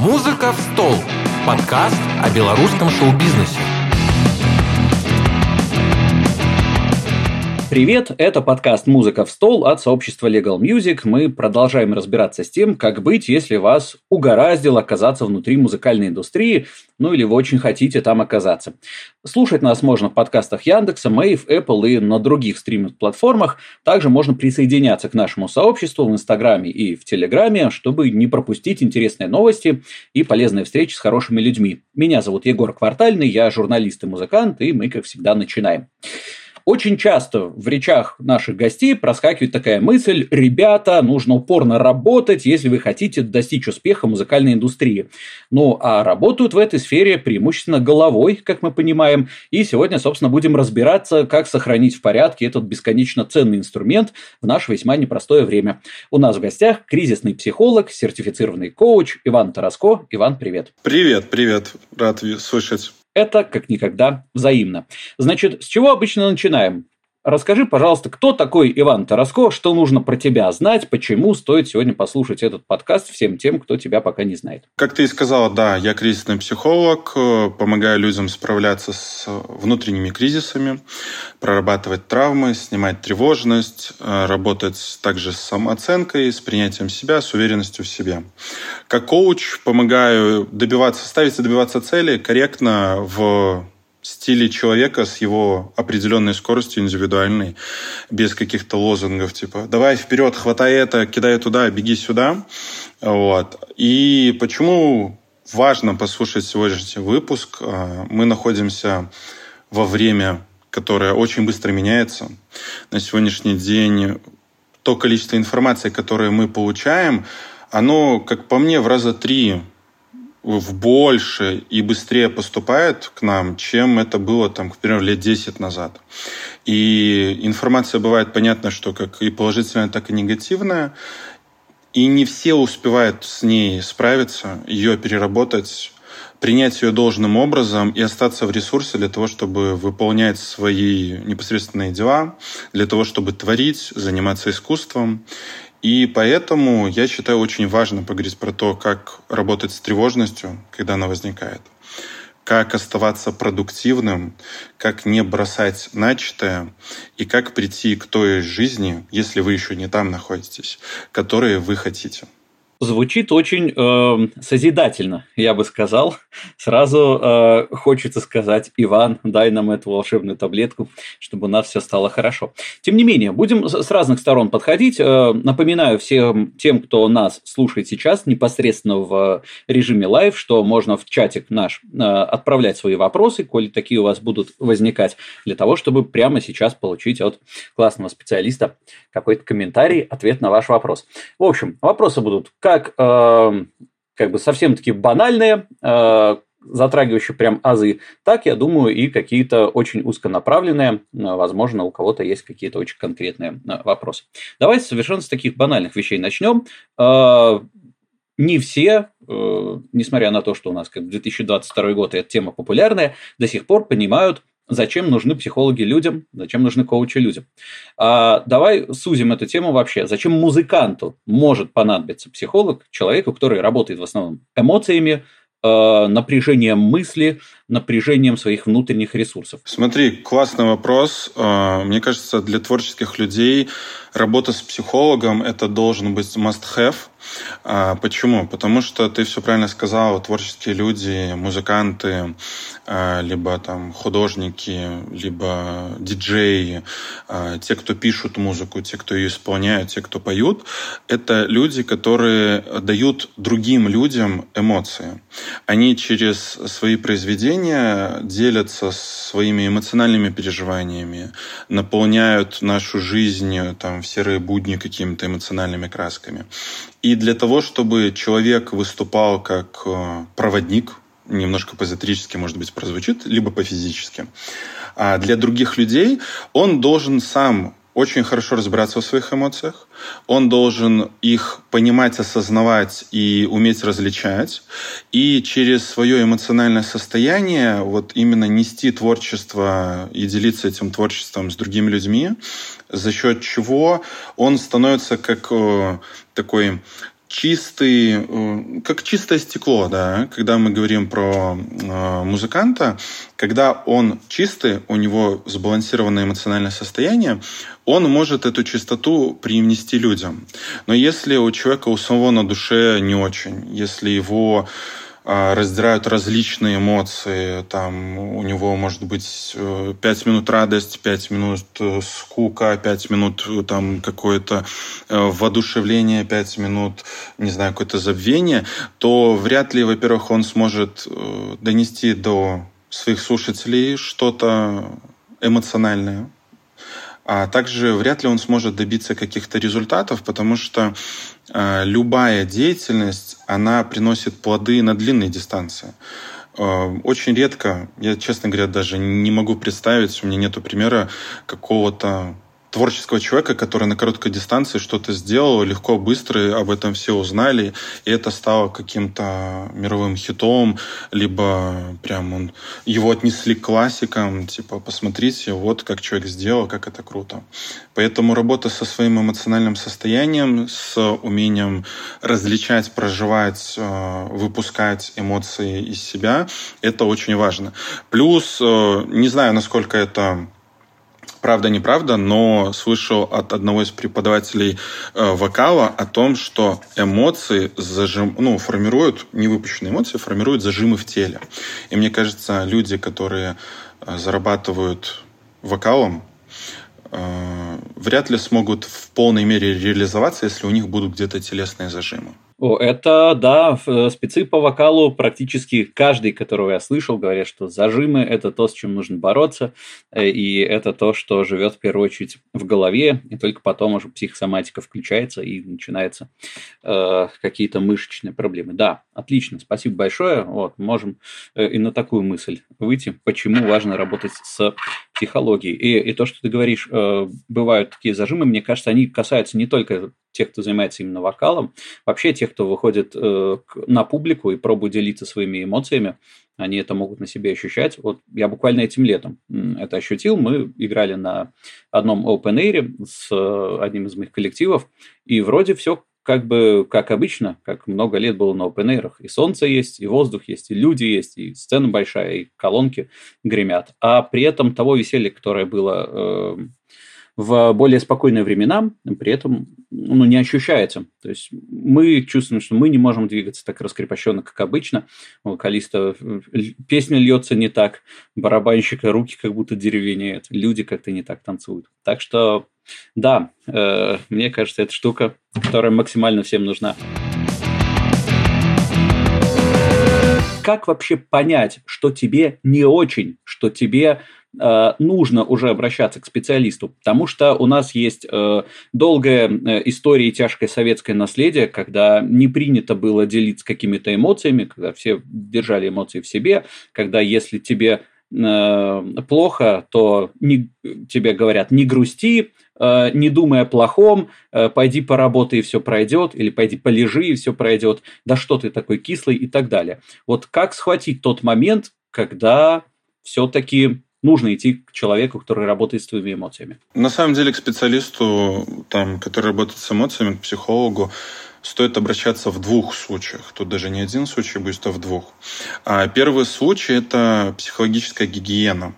«Музыка в стол» – подкаст о белорусском шоу-бизнесе. Привет, это подкаст «Музыка в стол» от сообщества Legal Music. Мы продолжаем разбираться с тем, как быть, если вас угораздило оказаться внутри музыкальной индустрии, ну или вы очень хотите там оказаться. Слушать нас можно в подкастах Яндекса, Мэйв, Apple и на других стриминг-платформах. Также можно присоединяться к нашему сообществу в Инстаграме и в Телеграме, чтобы не пропустить интересные новости и полезные встречи с хорошими людьми. Меня зовут Егор Квартальный, я журналист и музыкант, и мы, как всегда, начинаем. Очень часто в речах наших гостей проскакивает такая мысль, ребята, нужно упорно работать, если вы хотите достичь успеха в музыкальной индустрии. Ну, а работают в этой сфере преимущественно головой, как мы понимаем, и сегодня, собственно, будем разбираться, как сохранить в порядке этот бесконечно ценный инструмент в наше весьма непростое время. У нас в гостях кризисный психолог, сертифицированный коуч Иван Тараско. Иван, привет. Привет, привет. Рад слышать. Это как никогда взаимно. Значит, с чего обычно начинаем? Расскажи, пожалуйста, кто такой Иван Тараско, что нужно про тебя знать, почему стоит сегодня послушать этот подкаст всем тем, кто тебя пока не знает. Как ты и сказала, да, я кризисный психолог, э, помогаю людям справляться с внутренними кризисами, прорабатывать травмы, снимать тревожность, э, работать также с самооценкой, с принятием себя, с уверенностью в себе. Как коуч помогаю добиваться, ставить и добиваться цели корректно в стиле человека с его определенной скоростью индивидуальной, без каких-то лозунгов, типа «давай вперед, хватай это, кидай туда, беги сюда». Вот. И почему важно послушать сегодняшний выпуск? А, мы находимся во время, которое очень быстро меняется. На сегодняшний день то количество информации, которое мы получаем, оно, как по мне, в раза три в больше и быстрее поступает к нам, чем это было, там, к примеру, лет 10 назад. И информация бывает понятно, что как и положительная, так и негативная. И не все успевают с ней справиться, ее переработать, принять ее должным образом и остаться в ресурсе для того, чтобы выполнять свои непосредственные дела, для того, чтобы творить, заниматься искусством. И поэтому я считаю очень важно поговорить про то, как работать с тревожностью, когда она возникает, как оставаться продуктивным, как не бросать начатое и как прийти к той жизни, если вы еще не там находитесь, которые вы хотите. Звучит очень э, созидательно, я бы сказал. Сразу э, хочется сказать, Иван, дай нам эту волшебную таблетку, чтобы у нас все стало хорошо. Тем не менее, будем с разных сторон подходить. Э, напоминаю всем тем, кто нас слушает сейчас непосредственно в режиме live, что можно в чатик наш э, отправлять свои вопросы, коли такие у вас будут возникать, для того, чтобы прямо сейчас получить от классного специалиста какой-то комментарий, ответ на ваш вопрос. В общем, вопросы будут как, э, как бы совсем такие банальные, э, затрагивающие прям азы, так, я думаю, и какие-то очень узконаправленные, э, возможно, у кого-то есть какие-то очень конкретные э, вопросы. Давайте совершенно с таких банальных вещей начнем. Э, не все, несмотря на то, что у нас как 2022 год и эта тема популярная, до сих пор понимают, зачем нужны психологи людям, зачем нужны коучи людям. А, давай сузим эту тему вообще. Зачем музыканту может понадобиться психолог, человеку, который работает в основном эмоциями, э, напряжением мысли, напряжением своих внутренних ресурсов? Смотри, классный вопрос. Э, мне кажется, для творческих людей работа с психологом это должен быть must-have. А, почему? Потому что ты все правильно сказал, творческие люди, музыканты, а, либо там художники, либо диджеи, а, те, кто пишут музыку, те, кто ее исполняют, те, кто поют, это люди, которые дают другим людям эмоции. Они через свои произведения делятся своими эмоциональными переживаниями, наполняют нашу жизнь там, в серые будни какими-то эмоциональными красками. И для того, чтобы человек выступал как э, проводник, немножко по-эзотерически, может быть, прозвучит, либо по-физически, а для других людей он должен сам очень хорошо разбираться в своих эмоциях, он должен их понимать, осознавать и уметь различать, и через свое эмоциональное состояние вот именно нести творчество и делиться этим творчеством с другими людьми, за счет чего он становится как э, такой чистый, э, как чистое стекло, да, когда мы говорим про э, музыканта, когда он чистый, у него сбалансированное эмоциональное состояние, он может эту чистоту привнести людям. Но если у человека у самого на душе не очень, если его раздирают различные эмоции. Там у него может быть 5 э, минут радость, 5 минут э, скука, 5 минут э, там какое-то воодушевление, 5 минут, не знаю, какое-то забвение, то вряд ли, во-первых, он сможет донести до своих слушателей что-то эмоциональное, а также вряд ли он сможет добиться каких-то результатов, потому что э, любая деятельность, она приносит плоды на длинной дистанции. Э, очень редко, я, честно говоря, даже не могу представить, у меня нет примера какого-то творческого человека, который на короткой дистанции что-то сделал, легко, быстро об этом все узнали, и это стало каким-то мировым хитом, либо прям он, его отнесли к классикам, типа, посмотрите, вот как человек сделал, как это круто. Поэтому работа со своим эмоциональным состоянием, с умением различать, проживать, э, выпускать эмоции из себя, это очень важно. Плюс, э, не знаю, насколько это правда-неправда, но слышал от одного из преподавателей э, вокала о том, что эмоции зажим, ну, формируют, невыпущенные эмоции формируют зажимы в теле. И мне кажется, люди, которые э, зарабатывают вокалом, э, вряд ли смогут в полной мере реализоваться, если у них будут где-то телесные зажимы. О, это, да, э, спецы по вокалу практически каждый, которого я слышал, говорят, что зажимы – это то, с чем нужно бороться, э, и это то, что живет в первую очередь в голове, и только потом уже психосоматика включается и начинаются э, какие-то мышечные проблемы. Да, отлично, спасибо большое. Вот, можем э, и на такую мысль выйти, почему важно работать с психологией. И, и то, что ты говоришь, э, бывают такие зажимы, мне кажется, они касаются не только тех, кто занимается именно вокалом, вообще тех, кто выходит э, на публику и пробует делиться своими эмоциями, они это могут на себе ощущать. Вот я буквально этим летом это ощутил. Мы играли на одном open air с э, одним из моих коллективов, и вроде все как бы как обычно, как много лет было на open air. И солнце есть, и воздух есть, и люди есть, и сцена большая, и колонки гремят. А при этом того веселья, которое было э, в более спокойные времена, при этом ну, не ощущается. То есть мы чувствуем, что мы не можем двигаться так раскрепощенно, как обычно. У вокалиста э, песня льется не так, барабанщика руки как будто деревенеют, люди как-то не так танцуют. Так что, да, э, мне кажется, это штука, которая максимально всем нужна. Как вообще понять, что тебе не очень, что тебе Э, нужно уже обращаться к специалисту, потому что у нас есть э, долгая э, история и тяжкое советское наследие, когда не принято было делиться какими-то эмоциями, когда все держали эмоции в себе, когда если тебе плохо, то не, тебе говорят не грусти, не думай о плохом, пойди поработай и все пройдет, или пойди полежи и все пройдет, да что ты такой кислый и так далее. Вот как схватить тот момент, когда все-таки нужно идти к человеку, который работает с твоими эмоциями? На самом деле к специалисту, там, который работает с эмоциями, к психологу, стоит обращаться в двух случаях. Тут даже не один случай будет, а в двух. А первый случай – это психологическая гигиена.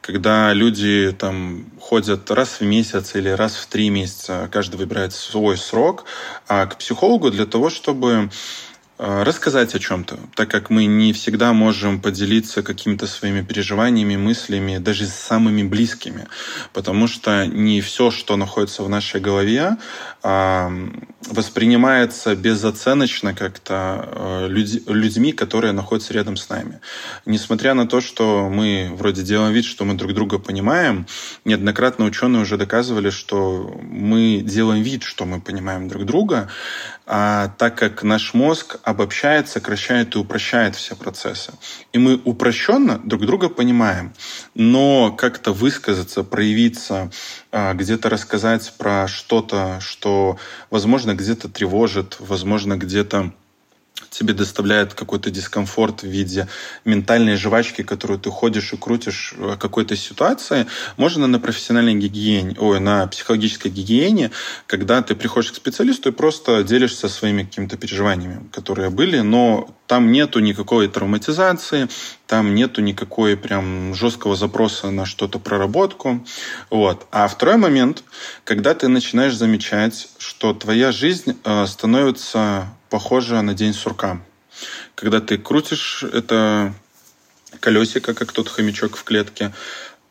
Когда люди там ходят раз в месяц или раз в три месяца, каждый выбирает свой срок, а к психологу для того, чтобы Э, рассказать о чем-то, так как мы не всегда можем поделиться какими-то своими переживаниями, мыслями, даже с самыми близкими, потому что не все, что находится в нашей голове, воспринимается безоценочно как-то э, людьми, которые находятся рядом с нами. Несмотря на то, что мы вроде делаем вид, что мы друг друга понимаем, неоднократно ученые уже доказывали, что мы делаем вид, что мы понимаем друг друга, а так как наш мозг обобщает, сокращает и упрощает все процессы. И мы упрощенно друг друга понимаем, но как-то высказаться, проявиться, где-то рассказать про что-то, что, возможно, где-то тревожит, возможно, где-то тебе доставляет какой-то дискомфорт в виде ментальной жвачки, которую ты ходишь и крутишь в какой-то ситуации, можно на профессиональной гигиене, ой, на психологической гигиене, когда ты приходишь к специалисту и просто делишься своими какими-то переживаниями, которые были, но там нету никакой травматизации, там нету никакой прям жесткого запроса на что-то проработку. Вот. А второй момент, когда ты начинаешь замечать, что твоя жизнь э, становится похожа на день сурка. Когда ты крутишь это колесико, как тот хомячок в клетке,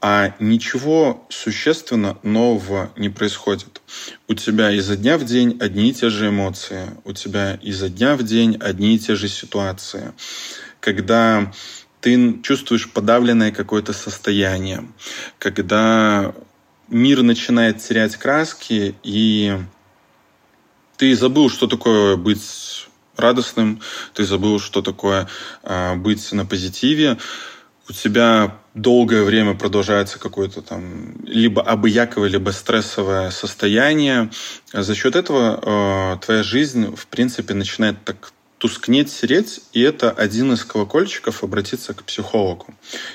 а ничего существенно нового не происходит. У тебя изо дня в день одни и те же эмоции, у тебя изо дня в день одни и те же ситуации. Когда ты чувствуешь подавленное какое-то состояние, когда мир начинает терять краски, и ты забыл, что такое быть радостным, ты забыл, что такое э, быть на позитиве, у тебя долгое время продолжается какое-то там либо обыяковое, либо стрессовое состояние. За счет этого э, твоя жизнь, в принципе, начинает так тускнеть, сереть, и это один из колокольчиков обратиться к психологу.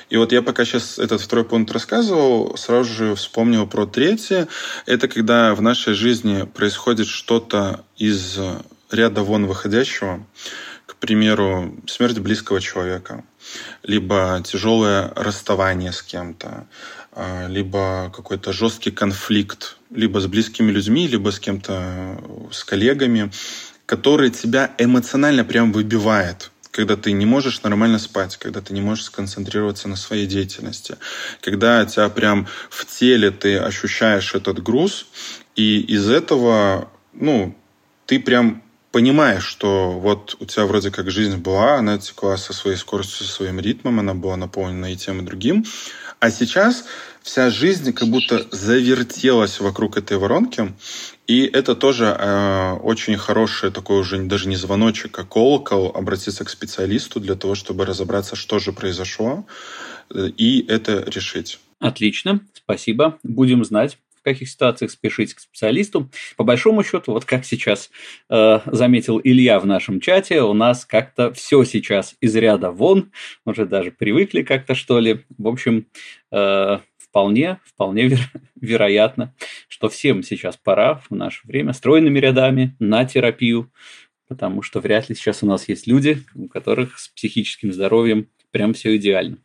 И вот я пока сейчас этот второй пункт рассказывал, сразу же вспомнил про третье. Это когда в нашей жизни происходит что-то из ряда вон выходящего, к примеру, смерть близкого человека, либо тяжелое расставание с кем-то, а, либо какой-то жесткий конфликт, либо с близкими людьми, либо с кем-то, с коллегами, который тебя эмоционально прям выбивает когда ты не можешь нормально спать, когда ты не можешь сконцентрироваться на своей деятельности, когда тебя прям в теле ты ощущаешь этот груз, и из этого, ну, ты прям понимаешь, что вот у тебя вроде как жизнь была, она текла со своей скоростью, со своим ритмом, она была наполнена и тем, и другим, а сейчас вся жизнь как будто завертелась вокруг этой воронки, и это тоже э, очень хороший такой уже даже не звоночек, а колокол обратиться к специалисту для того, чтобы разобраться, что же произошло, э, и это решить. Отлично, спасибо. Будем знать в каких ситуациях спешить к специалисту. По большому счету, вот как сейчас э, заметил Илья в нашем чате, у нас как-то все сейчас из ряда вон, уже даже привыкли как-то что ли. В общем, э, вполне, вполне веро- вероятно, что всем сейчас пора в наше время стройными рядами на терапию, потому что вряд ли сейчас у нас есть люди, у которых с психическим здоровьем прям все идеально.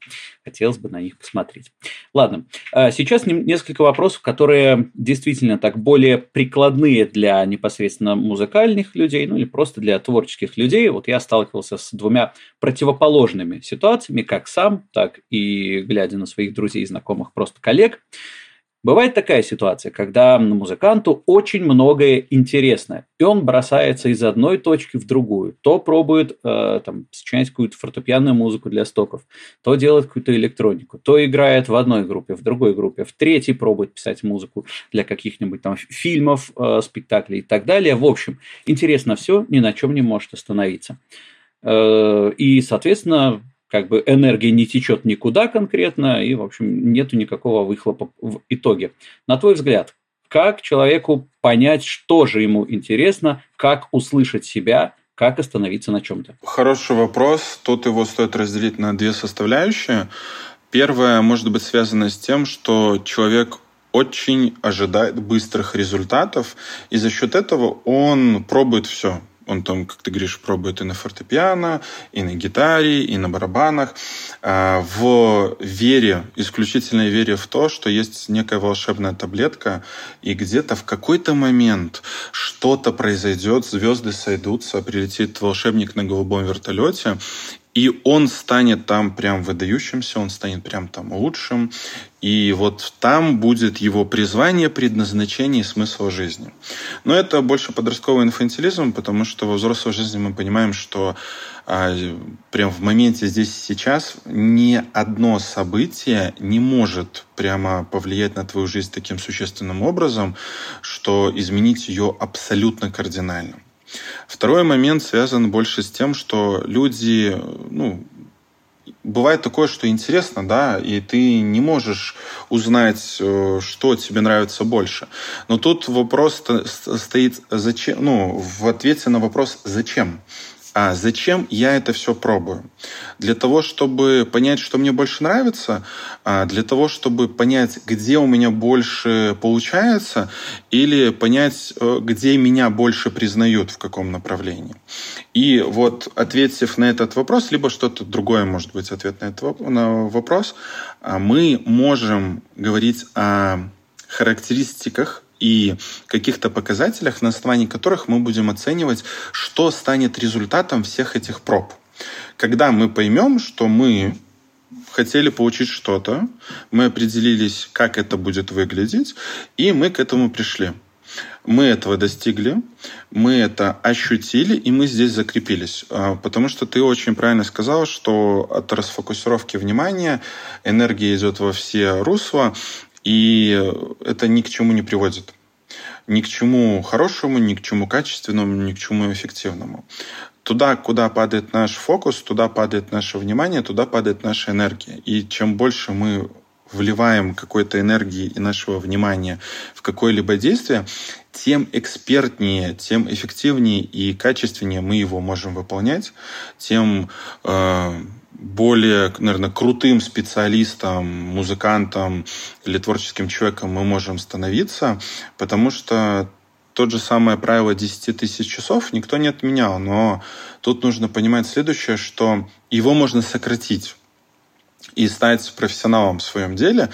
Хотелось бы на них посмотреть. Ладно, а сейчас несколько вопросов, которые действительно так более прикладные для непосредственно музыкальных людей, ну или просто для творческих людей. Вот я сталкивался с двумя противоположными ситуациями, как сам, так и глядя на своих друзей, знакомых, просто коллег. Бывает такая ситуация, когда музыканту очень многое интересно, и он бросается из одной точки в другую. То пробует э, там, сочинять какую-то фортепианную музыку для стоков, то делает какую-то электронику, то играет в одной группе, в другой группе, в третьей пробует писать музыку для каких-нибудь там фильмов, э, спектаклей и так далее. В общем, интересно все, ни на чем не может остановиться. Э, и, соответственно, как бы энергия не течет никуда конкретно, и, в общем, нету никакого выхлопа в итоге. На твой взгляд, как человеку понять, что же ему интересно, как услышать себя, как остановиться на чем-то? Хороший вопрос. Тут его стоит разделить на две составляющие. Первое может быть связано с тем, что человек очень ожидает быстрых результатов, и за счет этого он пробует все. Он там, как ты говоришь, пробует и на фортепиано, и на гитаре, и на барабанах. А, в вере, исключительной вере в то, что есть некая волшебная таблетка, и где-то в какой-то момент что-то произойдет, звезды сойдутся, прилетит волшебник на голубом вертолете, и он станет там прям выдающимся, он станет прям там лучшим. И вот там будет его призвание, предназначение и смысл жизни. Но это больше подростковый инфантилизм, потому что во взрослой жизни мы понимаем, что а, прям в моменте здесь и сейчас ни одно событие не может прямо повлиять на твою жизнь таким существенным образом, что изменить ее абсолютно кардинально. Второй момент связан больше с тем, что люди, ну, бывает такое, что интересно, да, и ты не можешь узнать, э, что тебе нравится больше. Но тут вопрос стоит, зачем, ну, в ответе на вопрос «зачем?». А зачем я это все пробую? Для того, чтобы понять, что мне больше нравится, а для того, чтобы понять, где у меня больше получается, или понять, э, где меня больше признают, в каком направлении. И вот ответив на этот вопрос, либо что-то другое может быть ответ на этот вопрос, а мы можем говорить о характеристиках и каких-то показателях, на основании которых мы будем оценивать, что станет результатом всех этих проб. Когда мы поймем, что мы хотели получить что-то, мы определились, как это будет выглядеть, и мы к этому пришли. Мы этого достигли, мы это ощутили, и мы здесь закрепились. А, потому что ты очень правильно сказал, что от расфокусировки внимания энергия идет во все русла, и это ни к чему не приводит. Ни к чему хорошему, ни к чему качественному, ни к чему эффективному. Туда, куда падает наш фокус, туда падает наше внимание, туда падает наша энергия. И чем больше мы вливаем какой-то энергии и нашего внимания в какое-либо действие, тем экспертнее, тем эффективнее и качественнее мы его можем выполнять, тем э, более, наверное, крутым специалистом, музыкантом или творческим человеком мы можем становиться, потому что тот же самое правило 10 тысяч часов никто не отменял, но тут нужно понимать следующее, что его можно сократить и стать профессионалом в своем деле,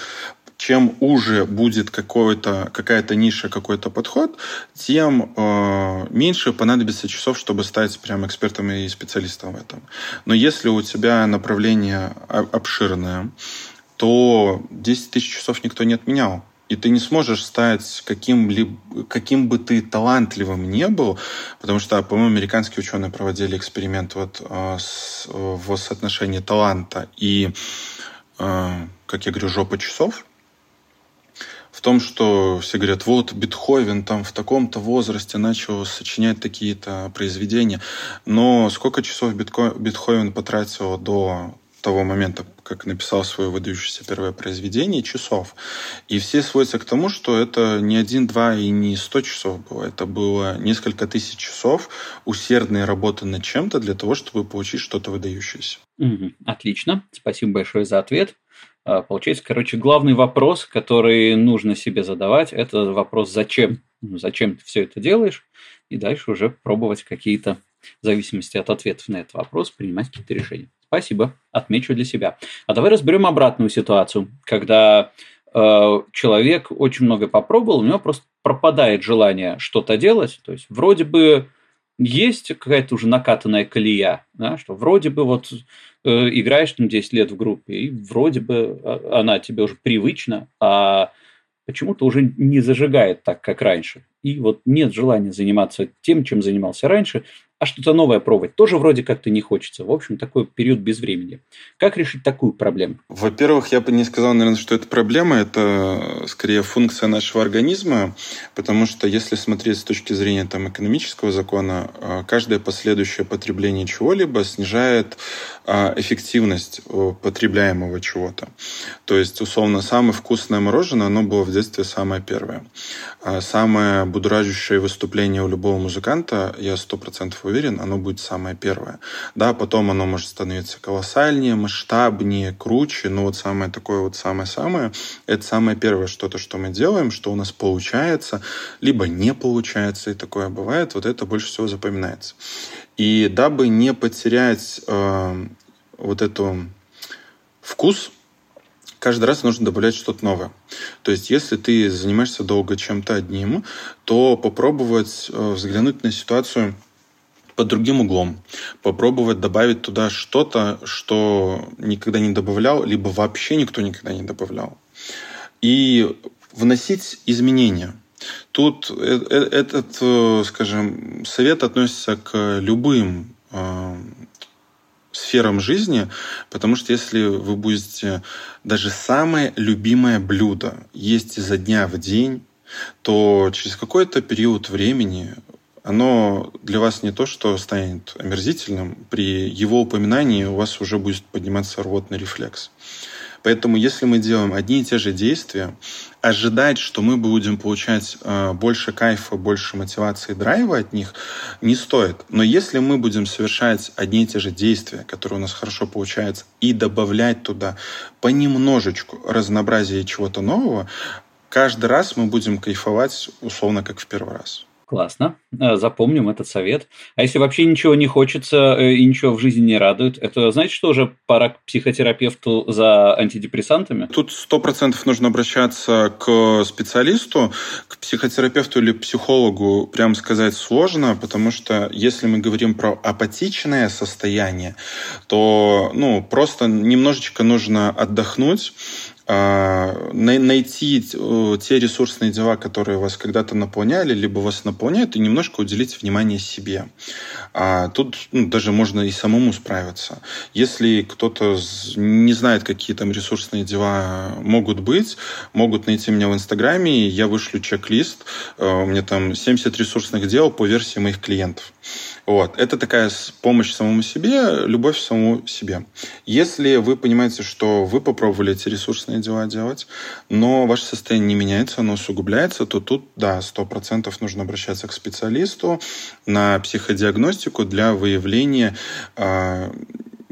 чем уже будет какая-то ниша, какой-то подход, тем э, меньше понадобится часов, чтобы стать прям экспертом и специалистом в этом. Но если у тебя направление обширное, то 10 тысяч часов никто не отменял. И ты не сможешь стать каким, каким бы ты талантливым не был, потому что, по-моему, американские ученые проводили эксперимент вот, э, с, в соотношении таланта и, э, как я говорю, жопа часов в том, что все говорят, вот Бетховен там в таком-то возрасте начал сочинять такие-то произведения. Но сколько часов Бетховен потратил до того момента, как написал свое выдающееся первое произведение, часов. И все сводятся к тому, что это не один, два и не сто часов было. Это было несколько тысяч часов усердной работы над чем-то для того, чтобы получить что-то выдающееся. Отлично. Спасибо большое за ответ. А, получается, короче, главный вопрос, который нужно себе задавать, это вопрос «зачем?». Ну, зачем ты все это делаешь? И дальше уже пробовать какие-то, в зависимости от ответов на этот вопрос, принимать какие-то решения. Спасибо, отмечу для себя. А давай разберем обратную ситуацию, когда э, человек очень много попробовал, у него просто пропадает желание что-то делать. То есть вроде бы есть какая-то уже накатанная колея, да, что вроде бы вот э, играешь там 10 лет в группе, и вроде бы а, она тебе уже привычна, а почему-то уже не зажигает так, как раньше. И вот нет желания заниматься тем, чем занимался раньше, а что-то новое пробовать тоже вроде как-то не хочется. В общем, такой период без времени. Как решить такую проблему? Во-первых, я бы не сказал, наверное, что это проблема, это скорее функция нашего организма, потому что если смотреть с точки зрения там, экономического закона, а, каждое последующее потребление чего-либо снижает а, эффективность потребляемого чего-то. То есть, условно, самое вкусное мороженое, оно было в детстве самое первое. Самое будоражащее выступление у любого музыканта, я сто процентов уверен, оно будет самое первое. Да, потом оно может становиться колоссальнее, масштабнее, круче, но вот самое такое вот самое-самое, это самое первое что-то, что мы делаем, что у нас получается, либо не получается, и такое бывает, вот это больше всего запоминается. И дабы не потерять э, вот эту вкус, каждый раз нужно добавлять что-то новое. То есть, если ты занимаешься долго чем-то одним, то попробовать э, взглянуть на ситуацию под другим углом, попробовать добавить туда что-то, что никогда не добавлял, либо вообще никто никогда не добавлял. И вносить изменения. Тут э, э, этот, скажем, совет относится к любым сферам жизни, потому что если вы будете даже самое любимое блюдо есть изо дня в день, то через какой-то период времени оно для вас не то, что станет омерзительным, при его упоминании у вас уже будет подниматься рвотный рефлекс. Поэтому если мы делаем одни и те же действия, ожидать, что мы будем получать э, больше кайфа, больше мотивации, драйва от них, не стоит. Но если мы будем совершать одни и те же действия, которые у нас хорошо получаются, и добавлять туда понемножечку разнообразия чего-то нового, каждый раз мы будем кайфовать условно как в первый раз. Классно. Э, запомним этот совет. А если вообще ничего не хочется э, и ничего в жизни не радует, это значит, что уже пора к психотерапевту за антидепрессантами? Тут сто процентов нужно обращаться к специалисту, к психотерапевту или психологу, прям сказать сложно, потому что если мы говорим про апатичное состояние, то ну, просто немножечко нужно отдохнуть, найти э, те ресурсные дела, которые вас когда-то наполняли, либо вас наполняют, и немножко уделить внимание себе. А тут ну, даже можно и самому справиться. Если кто-то не знает, какие там ресурсные дела могут быть, могут найти меня в Инстаграме, я вышлю чек-лист. Э, у меня там 70 ресурсных дел по версии моих клиентов. Вот. Это такая помощь самому себе, любовь самому себе. Если вы понимаете, что вы попробовали эти ресурсные дела делать, но ваше состояние не меняется, оно усугубляется, то тут, да, сто процентов нужно обращаться к специалисту на психодиагностику для выявления э,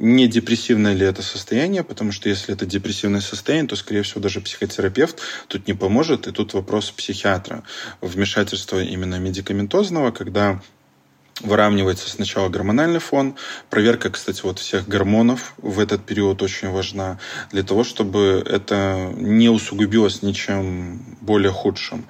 не депрессивное ли это состояние, потому что если это депрессивное состояние, то, скорее всего, даже психотерапевт тут не поможет, и тут вопрос психиатра. Вмешательства именно медикаментозного, когда выравнивается сначала гормональный фон. Проверка, кстати, вот всех гормонов в этот период очень важна для того, чтобы это не усугубилось ничем более худшим.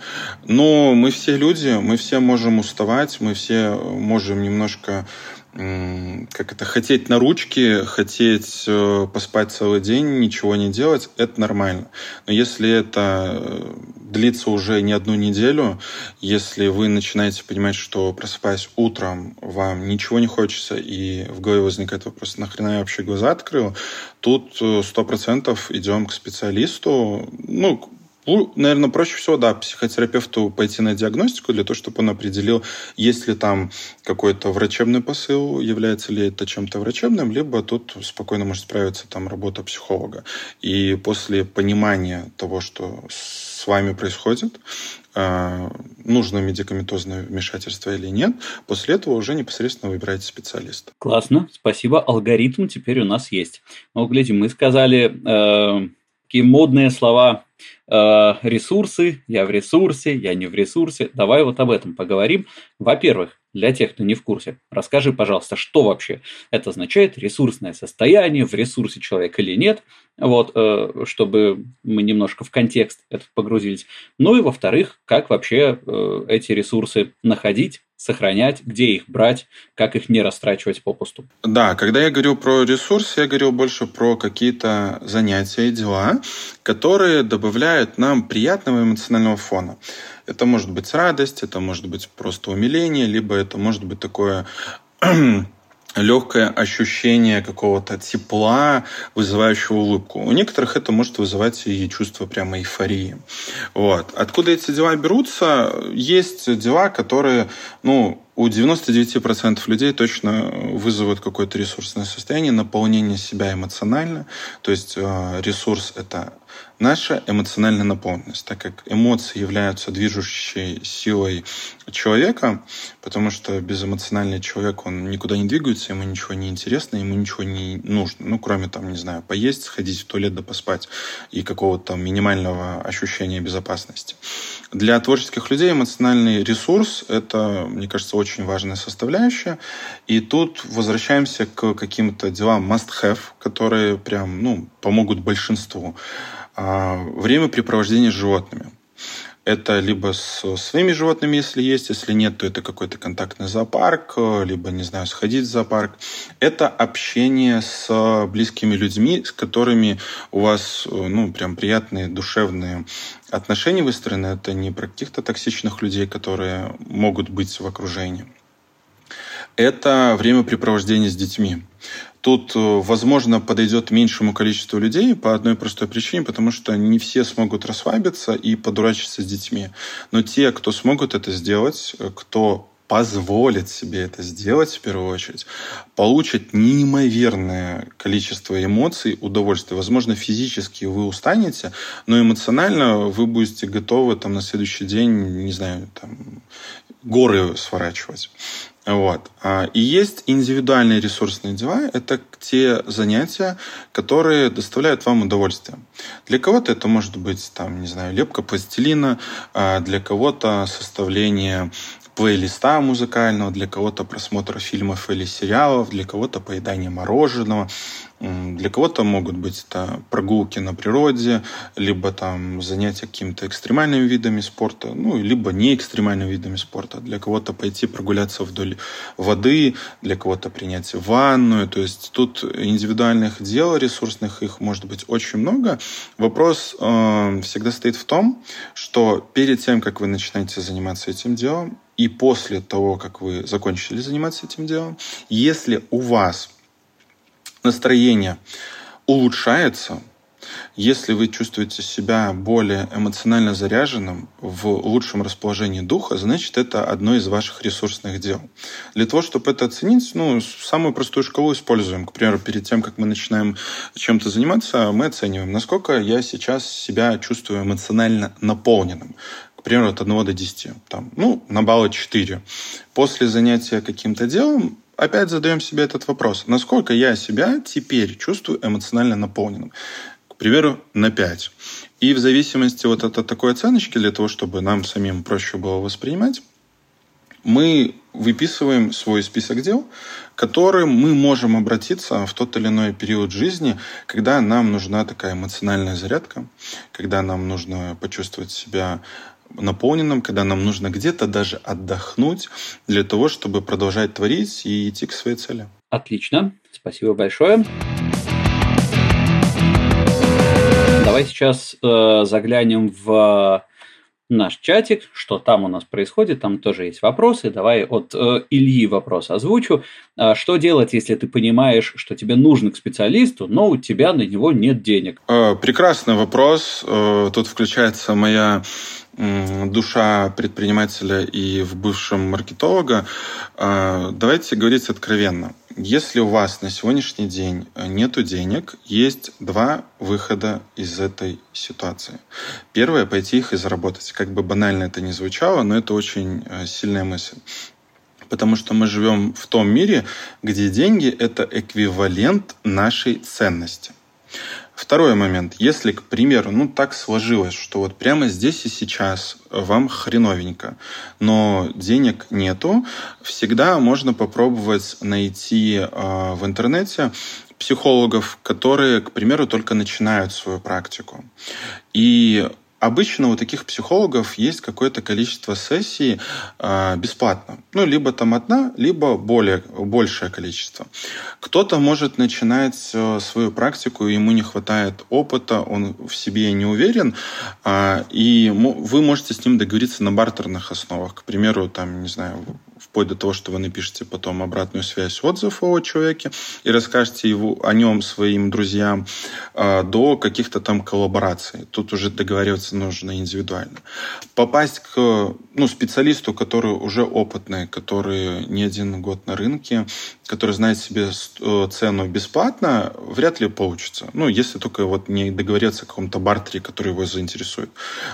Но мы все люди, мы все можем уставать, мы все можем немножко как это, хотеть на ручки, хотеть э, поспать целый день, ничего не делать, это нормально. Но если это э, длится уже не одну неделю, если вы начинаете понимать, что просыпаясь утром, вам ничего не хочется, и в голове возникает вопрос, нахрена я вообще глаза открыл, тут э, сто процентов идем к специалисту, ну, ну, наверное, проще всего, да, психотерапевту пойти на диагностику для того, чтобы он определил, есть ли там какой-то врачебный посыл, является ли это чем-то врачебным, либо тут спокойно может справиться там работа психолога. И после понимания того, что с вами происходит, а, нужно медикаментозное вмешательство или нет, после этого уже непосредственно выбираете специалиста. Классно, спасибо. Алгоритм теперь у нас есть. Ну, гляди, мы сказали э, такие модные слова Э, ресурсы, я в ресурсе, я не в ресурсе. Давай вот об этом поговорим. Во-первых, для тех, кто не в курсе, расскажи, пожалуйста, что вообще это означает, ресурсное состояние, в ресурсе человек или нет, вот, э, чтобы мы немножко в контекст этот погрузились. Ну и во-вторых, как вообще э, эти ресурсы находить, сохранять, где их брать, как их не растрачивать попусту. Да, когда я говорю про ресурсы, я говорил больше про какие-то занятия и дела, которые добавляют нам приятного эмоционального фона. Это может быть радость, это может быть просто умиление, либо это может быть такое легкое ощущение какого-то тепла, вызывающего улыбку. У некоторых это может вызывать и чувство прямо эйфории. Вот. Откуда эти дела берутся? Есть дела, которые, ну, у 99% людей точно вызовут какое-то ресурсное состояние, наполнение себя эмоционально. То есть э, ресурс – это наша эмоциональная наполненность, так как эмоции являются движущей силой человека, потому что безэмоциональный человек, он никуда не двигается, ему ничего не интересно, ему ничего не нужно, ну, кроме, там, не знаю, поесть, сходить в туалет да поспать и какого-то минимального ощущения безопасности. Для творческих людей эмоциональный ресурс – это, мне кажется, очень важная составляющая, и тут возвращаемся к каким-то делам must-have, которые прям, ну, помогут большинству. А, времяпрепровождение с животными. Это либо с своими животными, если есть, если нет, то это какой-то контактный зоопарк, либо, не знаю, сходить в зоопарк. Это общение с близкими людьми, с которыми у вас, ну, прям приятные, душевные отношения выстроены. Это не про каких-то токсичных людей, которые могут быть в окружении. Это времяпрепровождение с детьми. Тут, э, возможно, подойдет меньшему количеству людей по одной простой причине, потому что не все смогут расслабиться и подурачиться с детьми. Но те, кто смогут это сделать, э, кто позволит себе это сделать в первую очередь, получит неимоверное количество эмоций, удовольствия. Возможно, физически вы устанете, но эмоционально вы будете готовы там, на следующий день, не знаю, там, горы сворачивать. Вот. А, и есть индивидуальные ресурсные дела. Это те занятия, которые доставляют вам удовольствие. Для кого-то это может быть, там, не знаю, лепка пластилина, а для кого-то составление плейлиста музыкального, для кого-то просмотр фильмов или сериалов, для кого-то поедание мороженого, для кого-то могут быть это прогулки на природе, либо там занятия какими-то экстремальными видами спорта, ну, либо не экстремальными видами спорта. Для кого-то пойти прогуляться вдоль воды, для кого-то принять ванную. То есть тут индивидуальных дел ресурсных, их может быть очень много. Вопрос э, всегда стоит в том, что перед тем, как вы начинаете заниматься этим делом, и после того, как вы закончили заниматься этим делом, если у вас настроение улучшается, если вы чувствуете себя более эмоционально заряженным, в лучшем расположении духа, значит, это одно из ваших ресурсных дел. Для того, чтобы это оценить, ну, самую простую шкалу используем. К примеру, перед тем, как мы начинаем чем-то заниматься, мы оцениваем, насколько я сейчас себя чувствую эмоционально наполненным к примеру, от 1 до 10. Там, ну, на баллы 4. После занятия каким-то делом опять задаем себе этот вопрос. Насколько я себя теперь чувствую эмоционально наполненным? К примеру, на 5. И в зависимости вот от такой оценочки, для того, чтобы нам самим проще было воспринимать, мы выписываем свой список дел, к которым мы можем обратиться в тот или иной период жизни, когда нам нужна такая эмоциональная зарядка, когда нам нужно почувствовать себя наполненным, когда нам нужно где-то даже отдохнуть для того, чтобы продолжать творить и идти к своей цели. Отлично, спасибо большое. Давай сейчас э, заглянем в наш чатик, что там у нас происходит, там тоже есть вопросы. Давай от э, Ильи вопрос озвучу. А что делать, если ты понимаешь, что тебе нужно к специалисту, но у тебя на него нет денег? Э, прекрасный вопрос. Э, тут включается моя душа предпринимателя и в бывшем маркетолога. Э, давайте говорить откровенно. Если у вас на сегодняшний день нет денег, есть два выхода из этой ситуации. Первое – пойти их и заработать. Как бы банально это ни звучало, но это очень э, сильная мысль. Потому что мы живем в том мире, где деньги – это эквивалент нашей ценности. Второй момент. Если, к примеру, ну так сложилось, что вот прямо здесь и сейчас вам хреновенько, но денег нету, всегда можно попробовать найти э, в интернете психологов, которые, к примеру, только начинают свою практику. И Обычно у таких психологов есть какое-то количество сессий э, бесплатно. Ну, либо там одна, либо более, большее количество. Кто-то может начинать свою практику, ему не хватает опыта, он в себе не уверен, э, и вы можете с ним договориться на бартерных основах. К примеру, там, не знаю, вплоть до того, что вы напишете потом обратную связь, отзыв о человеке и расскажете его, о нем своим друзьям, а, до каких-то там коллабораций. Тут уже договариваться нужно индивидуально. Попасть к ну, специалисту, который уже опытный, который не один год на рынке, который знает себе э, цену бесплатно, вряд ли получится. Ну, если только вот не договориться о каком-то бартере, который его заинтересует.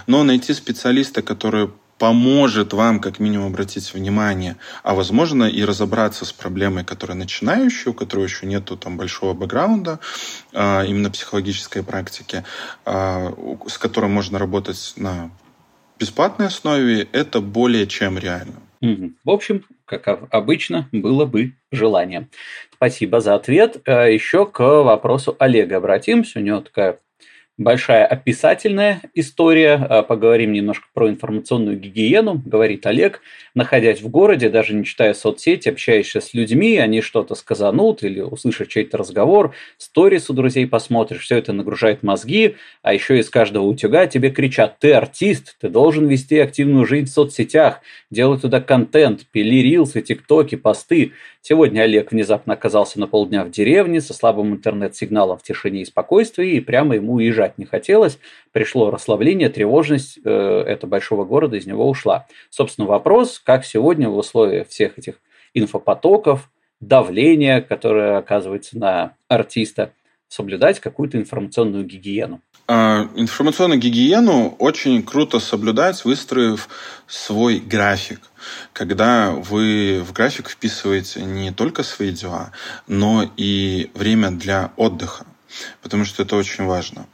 Но найти специалиста, который поможет вам как минимум обратить внимание, а возможно и разобраться с проблемой, которая начинающая, у которой еще нету там большого бэкграунда, а, именно психологической практики, а, с которой можно работать на бесплатной основе, это более чем реально. В общем, как обычно, было бы желание. Спасибо за ответ. А, еще к вопросу Олега обратимся. У него такая большая описательная история. А, поговорим немножко про информационную гигиену, говорит Олег. Находясь в городе, даже не читая соцсети, общаешься с людьми, они что-то сказанут или услышат чей-то разговор, сторис у друзей посмотришь, все это нагружает мозги, а еще из каждого утюга тебе кричат «ты артист, ты должен вести активную жизнь в соцсетях, делать туда контент, пили рилсы, тиктоки, посты». Сегодня Олег внезапно оказался на полдня в деревне со слабым интернет-сигналом в тишине и спокойствии, и прямо ему уезжать не хотелось. Пришло расслабление, тревожность э, этого большого города из него ушла. Собственно, вопрос, как сегодня в условиях всех этих инфопотоков, давления, которое оказывается на артиста, соблюдать какую-то информационную гигиену. А, информационную гигиену очень круто соблюдать, выстроив свой график. Когда вы в график вписываете не только свои дела, но и время для отдыха, потому что это очень важно.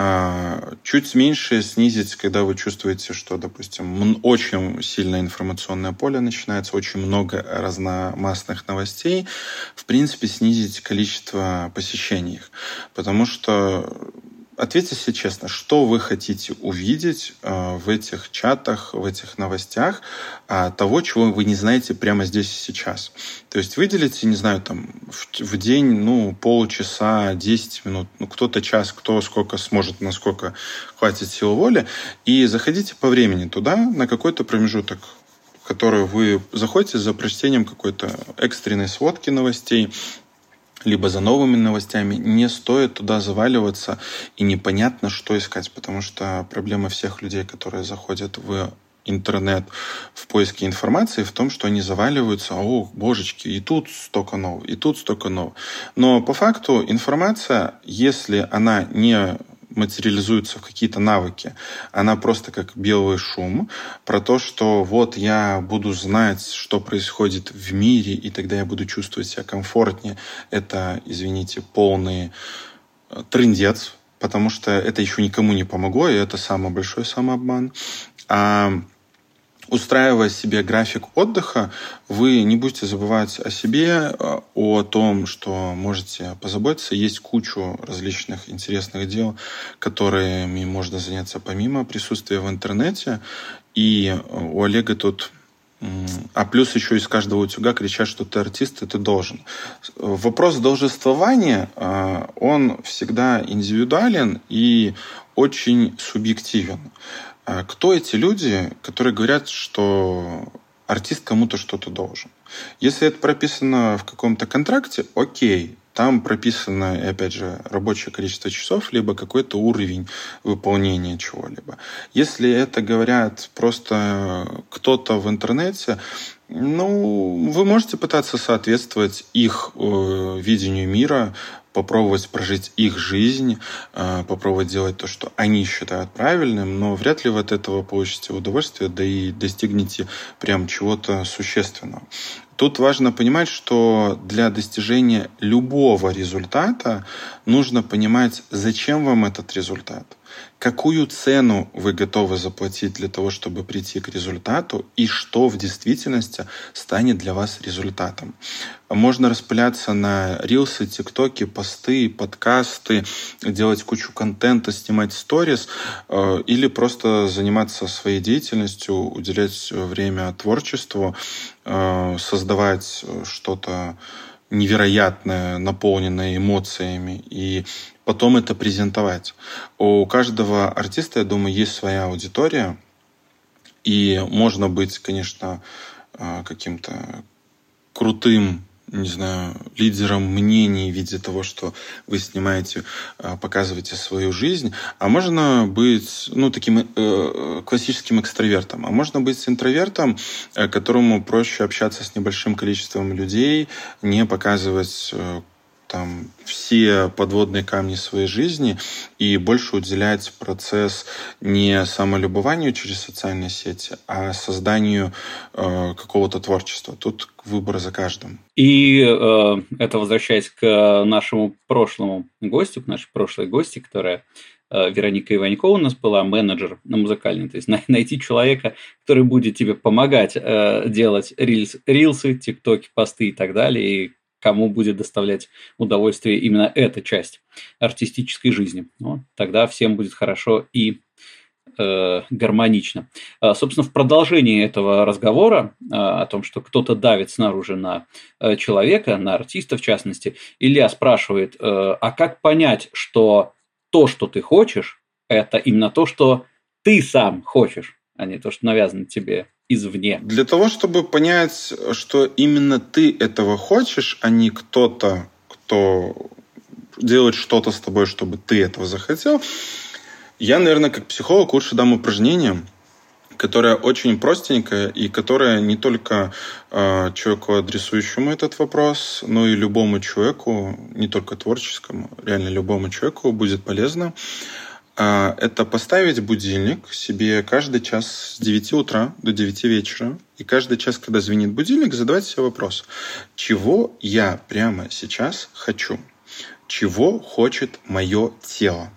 А, чуть меньше снизить, когда вы чувствуете, что, допустим, очень сильное информационное поле начинается, очень много разномастных новостей, в принципе, снизить количество посещений их. Потому что Ответьте себе честно, что вы хотите увидеть э, в этих чатах, в этих новостях, э, того, чего вы не знаете прямо здесь и сейчас. То есть выделите, не знаю, там в, день, ну, полчаса, 10 минут, ну, кто-то час, кто сколько сможет, насколько хватит сил воли, и заходите по времени туда на какой-то промежуток который вы заходите за прочтением какой-то экстренной сводки новостей, либо за новыми новостями, не стоит туда заваливаться и непонятно, что искать, потому что проблема всех людей, которые заходят в интернет в поиске информации в том, что они заваливаются, о, божечки, и тут столько нового, и тут столько нового. Но по факту информация, если она не материализуется в какие-то навыки. Она просто как белый шум про то, что вот я буду знать, что происходит в мире, и тогда я буду чувствовать себя комфортнее. Это, извините, полный э, трендец, потому что это еще никому не помогло, и это самый большой самообман. А устраивая себе график отдыха, вы не будете забывать о себе, э, о том, что можете позаботиться. Есть кучу различных интересных дел, которыми можно заняться помимо присутствия в интернете. И э, у Олега тут а плюс еще из каждого утюга кричат, что ты артист, и ты должен. Вопрос должествования, э, он всегда индивидуален и очень субъективен. А кто эти люди, которые говорят, что артист кому-то что-то должен? Если это прописано в каком-то контракте, окей, там прописано, опять же, рабочее количество часов, либо какой-то уровень выполнения чего-либо. Если это говорят просто кто-то в интернете, ну, вы можете пытаться соответствовать их э, видению мира, попробовать прожить их жизнь, э, попробовать делать то, что они считают правильным, но вряд ли вы от этого получите удовольствие, да и достигнете прям чего-то существенного. Тут важно понимать, что для достижения любого результата нужно понимать, зачем вам этот результат какую цену вы готовы заплатить для того, чтобы прийти к результату, и что в действительности станет для вас результатом. Можно распыляться на рилсы, тиктоки, посты, подкасты, делать кучу контента, снимать сторис, э, или просто заниматься своей деятельностью, уделять время творчеству, э, создавать что-то невероятное, наполненное эмоциями и потом это презентовать. У каждого артиста, я думаю, есть своя аудитория, и можно быть, конечно, э, каким-то крутым не знаю, лидером мнений в виде того, что вы снимаете, э, показываете свою жизнь, а можно быть, ну, таким э, классическим экстравертом, а можно быть интровертом, э, которому проще общаться с небольшим количеством людей, не показывать там все подводные камни своей жизни и больше уделять процесс не самолюбованию через социальные сети, а созданию э, какого-то творчества. Тут выбор за каждым. И э, это возвращаясь к нашему прошлому гостю, к нашей прошлой гости, которая э, Вероника Иванькова у нас была, менеджер на музыкальный. То есть найти человека, который будет тебе помогать э, делать рилс, рилсы, тиктоки, посты и так далее, и кому будет доставлять удовольствие именно эта часть артистической жизни. Ну, тогда всем будет хорошо и э, гармонично. А, собственно, в продолжении этого разговора а, о том, что кто-то давит снаружи на э, человека, на артиста в частности, Илья спрашивает, э, а как понять, что то, что ты хочешь, это именно то, что ты сам хочешь, а не то, что навязано тебе извне. Для того, чтобы понять, что именно ты этого хочешь, а не кто-то, кто делает что-то с тобой, чтобы ты этого захотел, я, наверное, как психолог лучше дам упражнение, которое очень простенькое и которое не только э, человеку, адресующему этот вопрос, но и любому человеку, не только творческому, реально любому человеку будет полезно. Э, это поставить будильник себе каждый час с 9 утра до 9 вечера. И каждый час, когда звенит будильник, задавать себе вопрос, чего я прямо сейчас хочу? Чего хочет мое тело?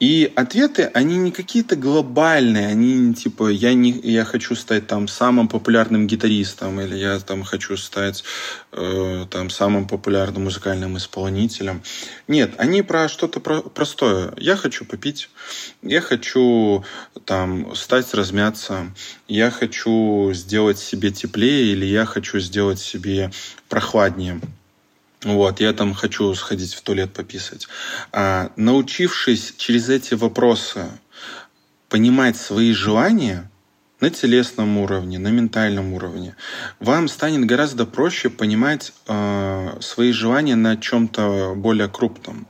И ответы, они не какие-то глобальные, они типа я не я хочу стать там самым популярным гитаристом или я там хочу стать э, там самым популярным музыкальным исполнителем. Нет, они про что-то про простое. Я хочу попить, я хочу там стать размяться, я хочу сделать себе теплее или я хочу сделать себе прохладнее. Вот, я там хочу сходить в туалет пописать. А, научившись через эти вопросы понимать свои желания, на телесном уровне, на ментальном уровне, вам станет гораздо проще понимать э, свои желания на чем-то более крупном,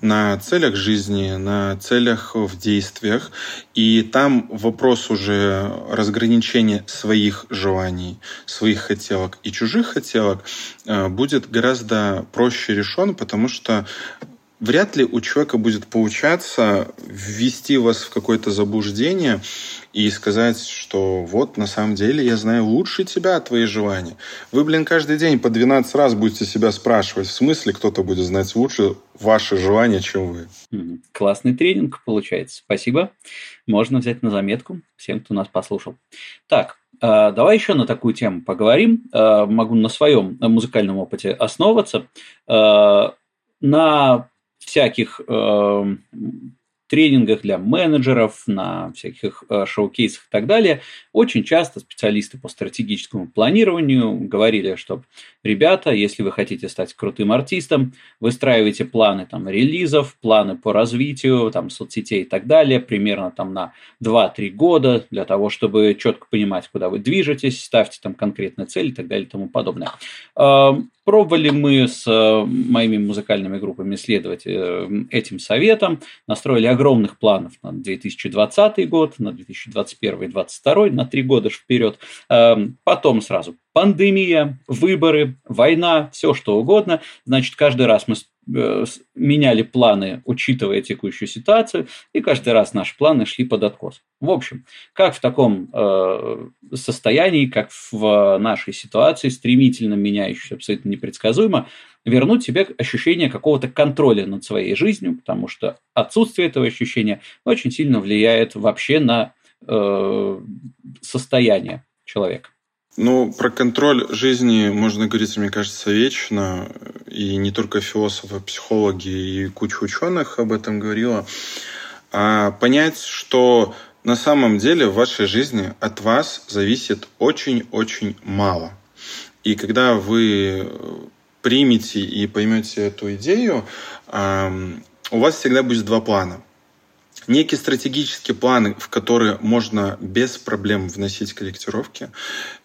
на целях жизни, на целях в действиях. И там вопрос уже разграничения своих желаний, своих хотелок и чужих хотелок э, будет гораздо проще решен, потому что вряд ли у человека будет получаться ввести вас в какое-то заблуждение и сказать, что вот на самом деле я знаю лучше тебя твои желания. Вы, блин, каждый день по 12 раз будете себя спрашивать, в смысле кто-то будет знать лучше ваши желания, чем вы. Классный тренинг получается. Спасибо. Можно взять на заметку всем, кто нас послушал. Так, а, Давай еще на такую тему поговорим. А, могу на своем музыкальном опыте основываться. А, на всяких тренингах для менеджеров, на всяких э, шоу-кейсах и так далее, очень часто специалисты по стратегическому планированию говорили, что, ребята, если вы хотите стать крутым артистом, выстраивайте планы там, релизов, планы по развитию там, соцсетей и так далее, примерно там на 2-3 года, для того, чтобы четко понимать, куда вы движетесь, ставьте там конкретные цели и так далее и тому подобное. Пробовали мы с э, моими музыкальными группами следовать э, этим советам, настроили огромных планов на 2020 год, на 2021 и 2022, на три года вперед. Эм, потом сразу пандемия, выборы, война, все что угодно. Значит, каждый раз мы э, меняли планы, учитывая текущую ситуацию, и каждый раз наши планы шли под откос. В общем, как в таком э, состоянии, как в нашей ситуации, стремительно меняющейся, абсолютно непредсказуемо, вернуть себе ощущение какого-то контроля над своей жизнью, потому что отсутствие этого ощущения очень сильно влияет вообще на э, состояние человека. Ну, про контроль жизни можно говорить, мне кажется, вечно. И не только философы, психологи и куча ученых об этом говорила. А понять, что на самом деле в вашей жизни от вас зависит очень-очень мало. И когда вы примете и поймете эту идею, у вас всегда будет два плана некие стратегические планы, в которые можно без проблем вносить корректировки.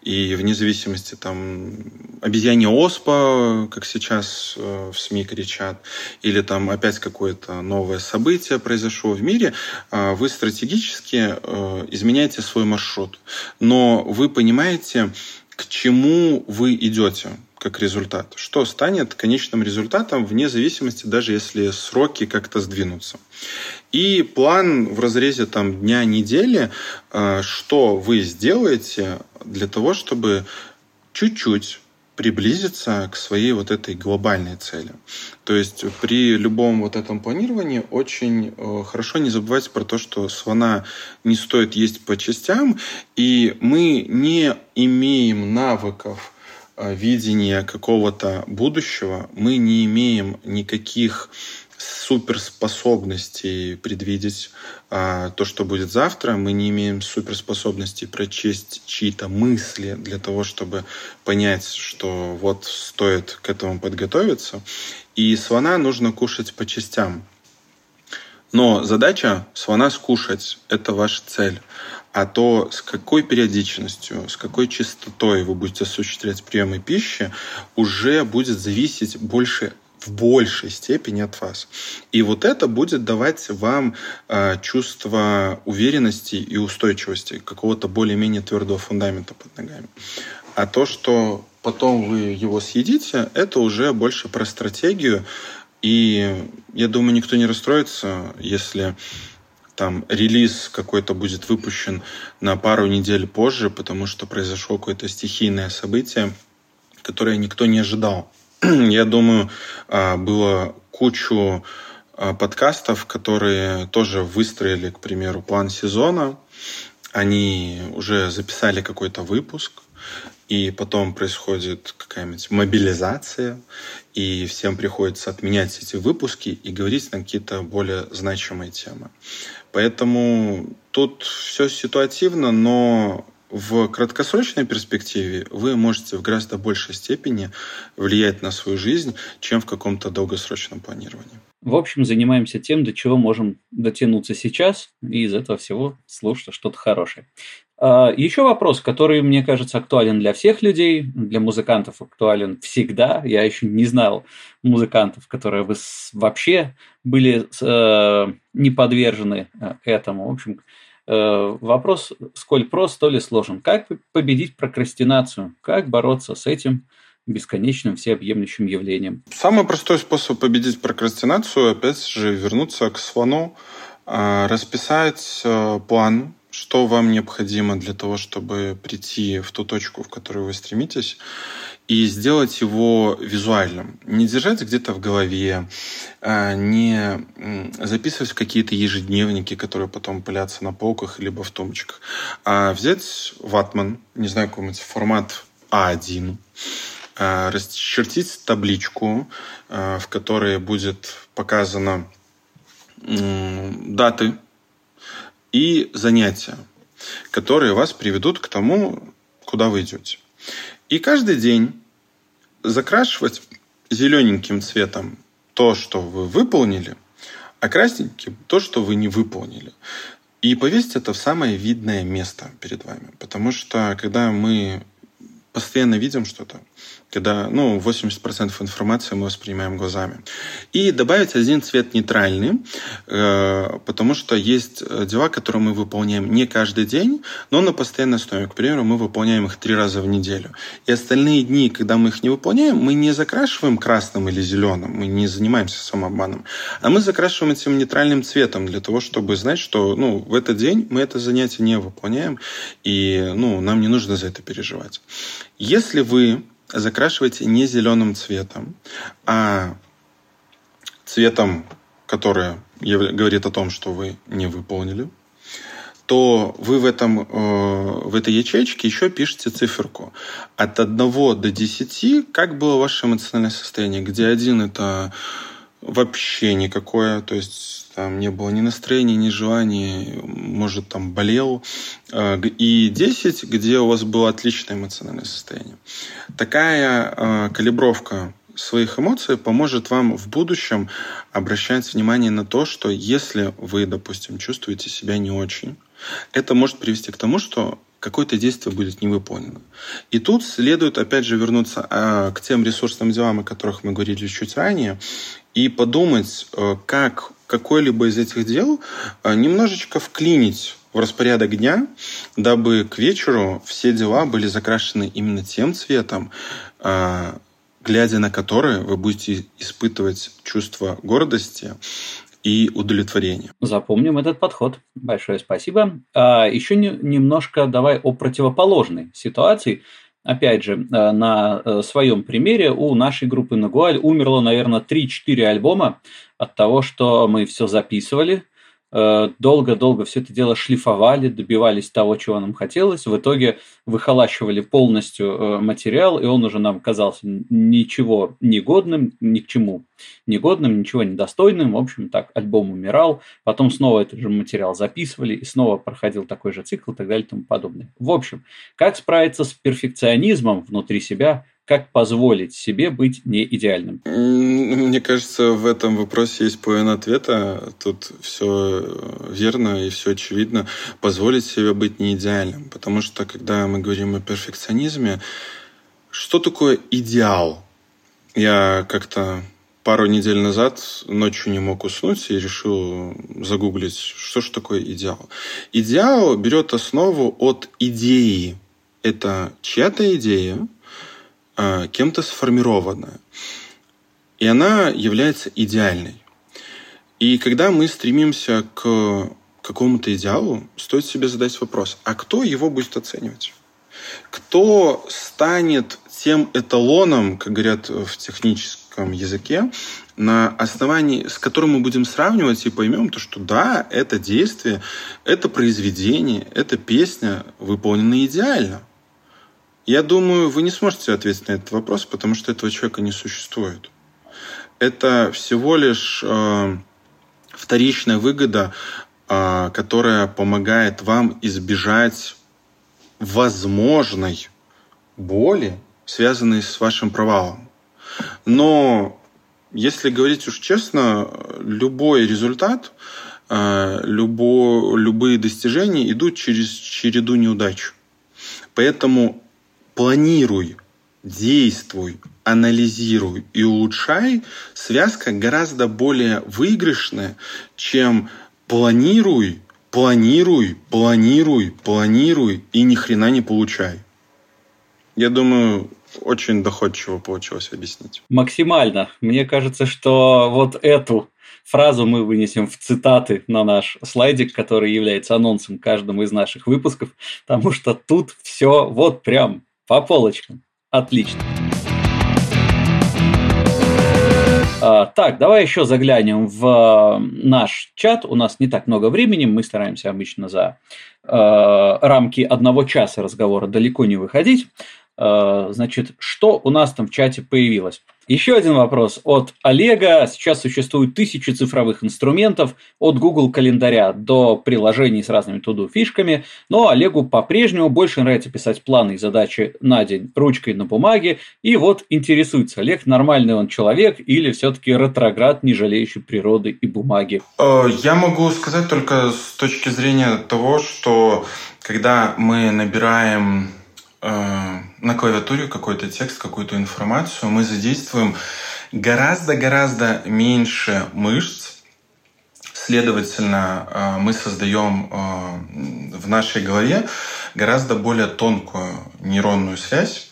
И вне зависимости там обезьянья оспа, как сейчас э, в СМИ кричат, или там опять какое-то новое событие произошло в мире, э, вы стратегически э, изменяете свой маршрут. Но вы понимаете, к чему вы идете как результат. Что станет конечным результатом вне зависимости, даже если сроки как-то сдвинутся. И план в разрезе там, дня, недели, э, что вы сделаете для того, чтобы чуть-чуть приблизиться к своей вот этой глобальной цели. То есть при любом вот этом планировании очень э, хорошо не забывать про то, что слона не стоит есть по частям, и мы не имеем навыков видения какого-то будущего, мы не имеем никаких суперспособностей предвидеть а, то, что будет завтра. Мы не имеем суперспособностей прочесть чьи-то мысли для того, чтобы понять, что вот стоит к этому подготовиться. И слона нужно кушать по частям. Но задача слона скушать – это ваша цель. А то, с какой периодичностью, с какой частотой вы будете осуществлять приемы пищи, уже будет зависеть больше в большей степени от вас. И вот это будет давать вам э, чувство уверенности и устойчивости, какого-то более-менее твердого фундамента под ногами. А то, что потом вы его съедите, это уже больше про стратегию. И я думаю, никто не расстроится, если там релиз какой-то будет выпущен на пару недель позже, потому что произошло какое-то стихийное событие, которое никто не ожидал. Я думаю, а, было кучу а, подкастов, которые тоже выстроили, к примеру, план сезона. Они уже записали какой-то выпуск, и потом происходит какая-нибудь мобилизация, и всем приходится отменять эти выпуски и говорить на какие-то более значимые темы. Поэтому тут все ситуативно, но в краткосрочной перспективе вы можете в гораздо большей степени влиять на свою жизнь, чем в каком-то долгосрочном планировании. В общем, занимаемся тем, до чего можем дотянуться сейчас, и из этого всего слушать что-то хорошее. А, Еще вопрос, который, мне кажется, актуален для всех людей, для музыкантов актуален всегда. Я еще не знал музыкантов, которые бы вообще были э, не подвержены э, этому. В общем, э, вопрос, сколь прост, то ли сложен. Как победить прокрастинацию? Как бороться с этим бесконечным всеобъемлющим явлением? Самый простой способ победить прокрастинацию, опять же, вернуться к слону, расписать план что вам необходимо для того, чтобы прийти в ту точку, в которую вы стремитесь, и сделать его визуальным. Не держать где-то в голове, а, не записывать в какие-то ежедневники, которые потом пылятся на полках либо в тумбочках, а взять ватман, не знаю, какой-нибудь формат А1, а, расчертить табличку, а, в которой будет показано даты и занятия, которые вас приведут к тому, куда вы идете. И каждый день закрашивать зелененьким цветом то, что вы выполнили, а красненьким то, что вы не выполнили. И повесить это в самое видное место перед вами. Потому что когда мы постоянно видим что-то, когда ну, 80% информации мы воспринимаем глазами. И добавить один цвет нейтральный, э, потому что есть дела, которые мы выполняем не каждый день, но на постоянной основе. К примеру, мы выполняем их три раза в неделю. И остальные дни, когда мы их не выполняем, мы не закрашиваем красным или зеленым, мы не занимаемся самообманом, а мы закрашиваем этим нейтральным цветом для того, чтобы знать, что ну, в этот день мы это занятие не выполняем, и ну, нам не нужно за это переживать. Если вы закрашивайте не зеленым цветом, а цветом, который говорит о том, что вы не выполнили, то вы в, этом, э, в этой ячейке еще пишете циферку. От 1 до 10, как было ваше эмоциональное состояние, где один это вообще никакое, то есть там не было ни настроения, ни желания, может, там болел. Э, и 10, где у вас было отличное эмоциональное состояние. Такая э, калибровка своих эмоций поможет вам в будущем обращать внимание на то, что если вы, допустим, чувствуете себя не очень, это может привести к тому, что какое-то действие будет не выполнено. И тут следует, опять же, вернуться а, к тем ресурсным делам, о которых мы говорили чуть ранее, и подумать, э, как какое-либо из этих дел э, немножечко вклинить в распорядок дня, дабы к вечеру все дела были закрашены именно тем цветом, э, глядя на который вы будете испытывать чувство гордости и удовлетворения. Запомним этот подход. Большое спасибо. А еще не, немножко давай о противоположной ситуации. Опять же, э, на э, своем примере у нашей группы Нагуаль умерло, наверное, 3-4 альбома от того, что мы все записывали – долго-долго все это дело шлифовали, добивались того, чего нам хотелось. В итоге выхолащивали полностью э, материал, и он уже нам казался ничего негодным, ни к чему негодным, ничего недостойным. В общем, так альбом умирал. Потом снова этот же материал записывали, и снова проходил такой же цикл и так далее и тому подобное. В общем, как справиться с перфекционизмом внутри себя как позволить себе быть не идеальным? Мне кажется, в этом вопросе есть половина ответа. Тут все верно и все очевидно. Позволить себе быть не идеальным. Потому что, когда мы говорим о перфекционизме, что такое идеал? Я как-то пару недель назад ночью не мог уснуть и решил загуглить, что же такое идеал. Идеал берет основу от идеи. Это чья-то идея, кем-то сформированная. И она является идеальной. И когда мы стремимся к какому-то идеалу, стоит себе задать вопрос, а кто его будет оценивать? Кто станет тем эталоном, как говорят в техническом языке, на основании, с которым мы будем сравнивать и поймем, то, что да, это действие, это произведение, эта песня выполнена идеально. Я думаю, вы не сможете ответить на этот вопрос, потому что этого человека не существует. Это всего лишь э, вторичная выгода, э, которая помогает вам избежать возможной боли, связанной с вашим провалом. Но если говорить уж честно, любой результат, э, любо, любые достижения идут через череду неудач. Поэтому планируй, действуй, анализируй и улучшай, связка гораздо более выигрышная, чем планируй, планируй, планируй, планируй и ни хрена не получай. Я думаю, очень доходчиво получилось объяснить. Максимально. Мне кажется, что вот эту фразу мы вынесем в цитаты на наш слайдик, который является анонсом каждому из наших выпусков, потому что тут все вот прям по полочкам. Отлично. А, так, давай еще заглянем в а, наш чат. У нас не так много времени, мы стараемся обычно за э, рамки одного часа разговора далеко не выходить. Э, значит, что у нас там в чате появилось? Еще один вопрос от Олега. Сейчас существует тысячи цифровых инструментов, от Google календаря до приложений с разными туду фишками, но Олегу по-прежнему больше нравится писать планы и задачи на день ручкой на бумаге. И вот интересуется, Олег, нормальный он человек или все-таки ретроград, не жалеющий природы и бумаги? Э, я могу сказать только с точки зрения того, что когда мы набираем на клавиатуре какой-то текст, какую-то информацию, мы задействуем гораздо-гораздо меньше мышц. Следовательно, э, мы создаем э, в нашей голове гораздо более тонкую нейронную связь,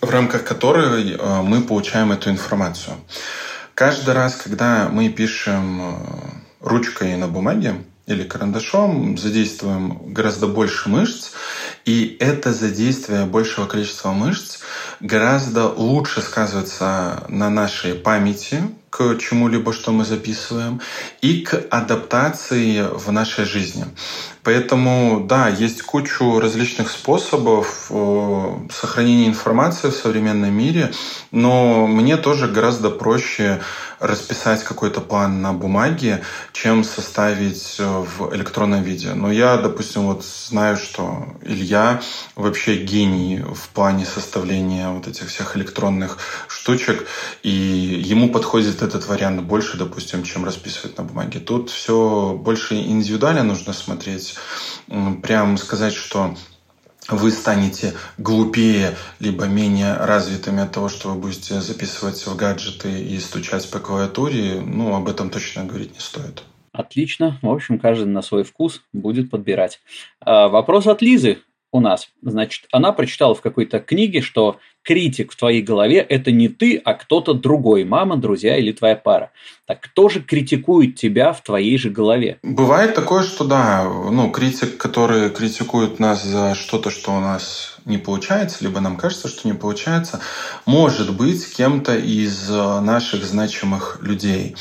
в рамках которой мы получаем эту информацию. Каждый раз, когда мы пишем ручкой на бумаге или карандашом, задействуем гораздо больше мышц, и это задействие большего количества мышц гораздо лучше сказывается на нашей памяти к чему-либо, что мы записываем, и к адаптации в нашей жизни. Поэтому, да, есть кучу различных способов э, сохранения информации в современном мире, но мне тоже гораздо проще расписать какой-то план на бумаге, чем составить э, в электронном виде. Но я, допустим, вот знаю, что Илья вообще гений в плане составления вот этих всех электронных штучек, и ему подходит этот вариант больше, допустим, чем расписывать на бумаге. Тут все больше индивидуально нужно смотреть. Прям сказать, что вы станете глупее, либо менее развитыми от того, что вы будете записывать в гаджеты и стучать по клавиатуре, ну, об этом точно говорить не стоит. Отлично. В общем, каждый на свой вкус будет подбирать. А, вопрос от Лизы у нас. Значит, она прочитала в какой-то книге, что критик в твоей голове – это не ты, а кто-то другой, мама, друзья или твоя пара. Так кто же критикует тебя в твоей же голове? Бывает такое, что да, ну, критик, который критикует нас за что-то, что у нас не получается, либо нам кажется, что не получается, может быть кем-то из наших значимых людей.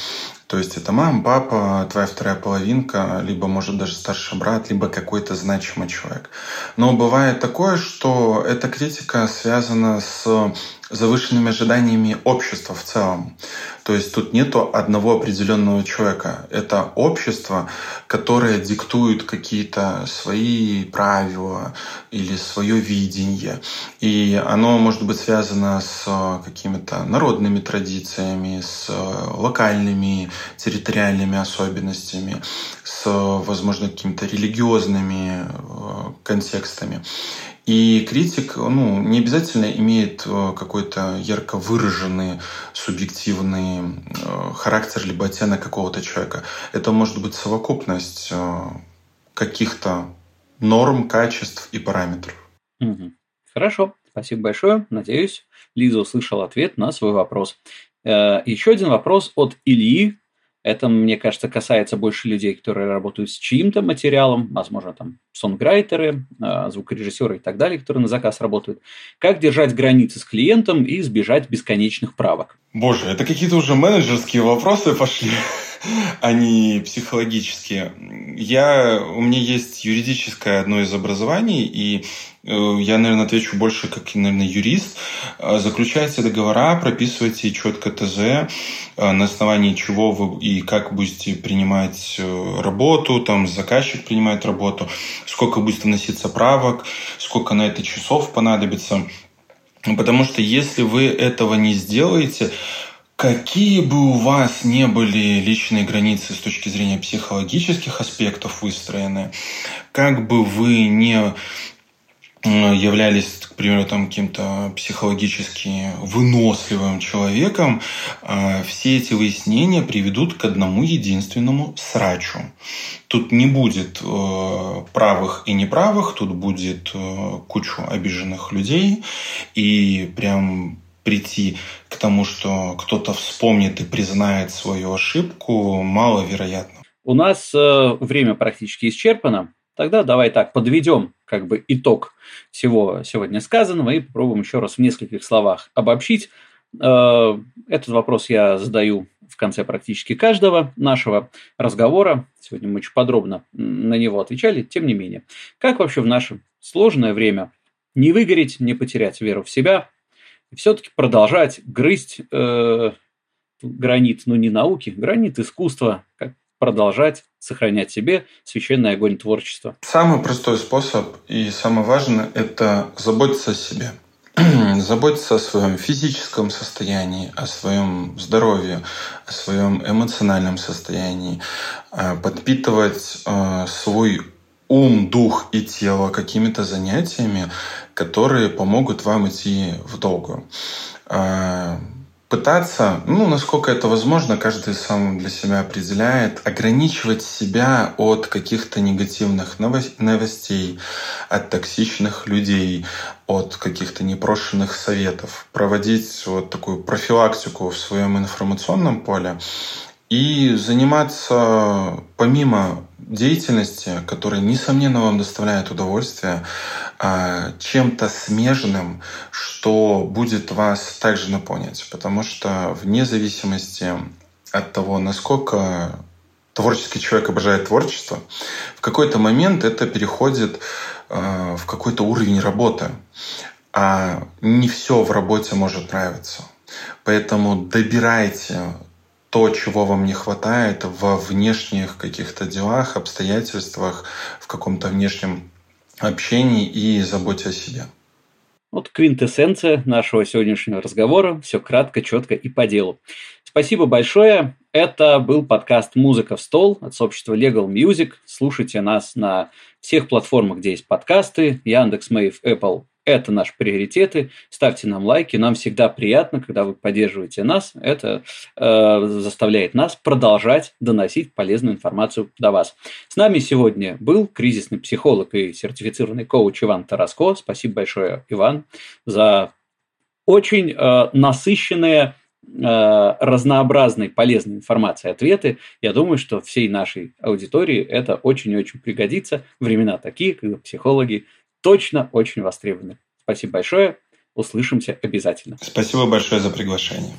То есть это мама, папа, твоя вторая половинка, либо, может, даже старший брат, либо какой-то значимый человек. Но бывает такое, что эта критика связана с завышенными ожиданиями общества в целом. То есть тут нету одного определенного человека. Это общество, которое диктует какие-то свои правила или свое видение. И оно может быть связано с какими-то народными традициями, с локальными территориальными особенностями, с, возможно, какими-то религиозными э, контекстами. И критик ну, не обязательно имеет э, какой-то ярко выраженный субъективный э, характер либо оттенок какого-то человека. Это может быть совокупность э, каких-то норм, качеств и параметров. Хорошо, спасибо большое. Надеюсь, Лиза услышала ответ на свой вопрос. Еще один вопрос от Ильи это, мне кажется, касается больше людей, которые работают с чьим-то материалом, возможно, там сонграйтеры, а, звукорежиссеры и так далее, которые на заказ работают. Как держать границы с клиентом и избежать бесконечных правок? Боже, это какие-то уже менеджерские вопросы пошли, а не психологические. Я, у меня есть юридическое одно из образований, и Э, я, наверное, отвечу больше как, наверное, юрист. Э, заключайте договора, прописывайте четко ТЗ, э, на основании чего вы и как будете принимать работу, там заказчик принимает работу, сколько будет вноситься правок, сколько на это часов понадобится. Потому что если вы этого не сделаете, Какие бы у вас не были личные границы с точки зрения психологических аспектов выстроены, как бы вы не являлись, к примеру, там каким-то психологически выносливым человеком, а, все эти выяснения приведут к одному единственному срачу. Тут не будет э, правых и неправых, тут будет э, кучу обиженных людей, и прям прийти к тому, что кто-то вспомнит и признает свою ошибку, маловероятно. У нас э, время практически исчерпано. Тогда давай так, подведем как бы итог всего сегодня сказанного и попробуем еще раз в нескольких словах обобщить. Э, этот вопрос я задаю в конце практически каждого нашего разговора. Сегодня мы очень подробно на него отвечали, тем не менее. Как вообще в наше сложное время не выгореть, не потерять веру в себя, все-таки продолжать грызть э, гранит, ну не науки, гранит искусства, как продолжать сохранять себе священный огонь творчества? Самый простой способ и самое важное – это заботиться о себе. заботиться о своем физическом состоянии, о своем здоровье, о своем эмоциональном состоянии, а, подпитывать а, свой ум, дух и тело какими-то занятиями, которые помогут вам идти в долгую. А, пытаться, ну, насколько это возможно, каждый сам для себя определяет, ограничивать себя от каких-то негативных новостей, от токсичных людей, от каких-то непрошенных советов, проводить вот такую профилактику в своем информационном поле и заниматься помимо деятельности, которая, несомненно, вам доставляет удовольствие, а, чем-то смежным, что будет вас также наполнять. Потому что вне зависимости от того, насколько творческий человек обожает творчество, в какой-то момент это переходит а, в какой-то уровень работы. А не все в работе может нравиться. Поэтому добирайте то, чего вам не хватает во внешних каких-то делах, обстоятельствах, в каком-то внешнем общении и заботе о себе. Вот квинтэссенция нашего сегодняшнего разговора. Все кратко, четко и по делу. Спасибо большое. Это был подкаст «Музыка в стол» от сообщества Legal Music. Слушайте нас на всех платформах, где есть подкасты. Яндекс, Мэйв, Apple, это наши приоритеты. Ставьте нам лайки. Нам всегда приятно, когда вы поддерживаете нас. Это э, заставляет нас продолжать доносить полезную информацию до вас. С нами сегодня был кризисный психолог и сертифицированный коуч Иван Тараско. Спасибо большое, Иван, за очень э, насыщенные э, разнообразной полезной информации, ответы. Я думаю, что всей нашей аудитории это очень и очень пригодится. Времена такие, когда психологи точно очень востребованы. Спасибо большое. Услышимся обязательно. Спасибо большое за приглашение.